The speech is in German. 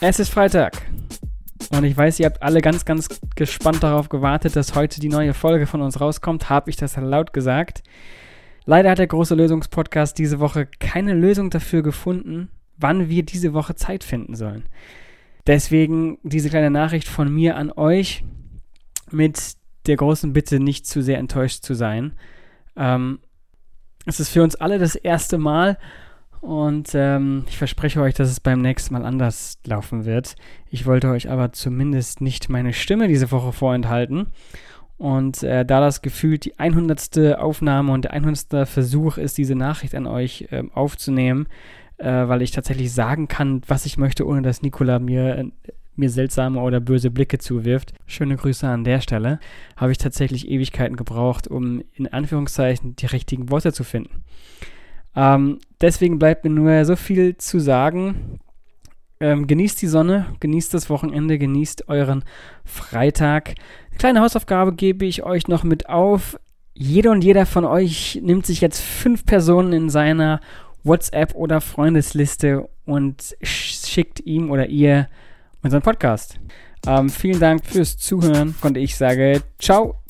Es ist Freitag. Und ich weiß, ihr habt alle ganz, ganz gespannt darauf gewartet, dass heute die neue Folge von uns rauskommt. Habe ich das laut gesagt? Leider hat der große Lösungspodcast diese Woche keine Lösung dafür gefunden, wann wir diese Woche Zeit finden sollen. Deswegen diese kleine Nachricht von mir an euch mit der großen Bitte, nicht zu sehr enttäuscht zu sein. Ähm, es ist für uns alle das erste Mal und ähm, ich verspreche euch, dass es beim nächsten Mal anders laufen wird. Ich wollte euch aber zumindest nicht meine Stimme diese Woche vorenthalten. Und äh, da das gefühlt die 100. Aufnahme und der 100. Versuch ist, diese Nachricht an euch äh, aufzunehmen, äh, weil ich tatsächlich sagen kann, was ich möchte, ohne dass Nikola mir, äh, mir seltsame oder böse Blicke zuwirft. Schöne Grüße an der Stelle. Habe ich tatsächlich Ewigkeiten gebraucht, um in Anführungszeichen die richtigen Worte zu finden. Ähm, deswegen bleibt mir nur so viel zu sagen. Ähm, genießt die Sonne, genießt das Wochenende, genießt euren Freitag. Eine kleine Hausaufgabe gebe ich euch noch mit auf. Jeder und jeder von euch nimmt sich jetzt fünf Personen in seiner WhatsApp oder Freundesliste und schickt ihm oder ihr unseren Podcast. Ähm, vielen Dank fürs Zuhören und ich sage ciao.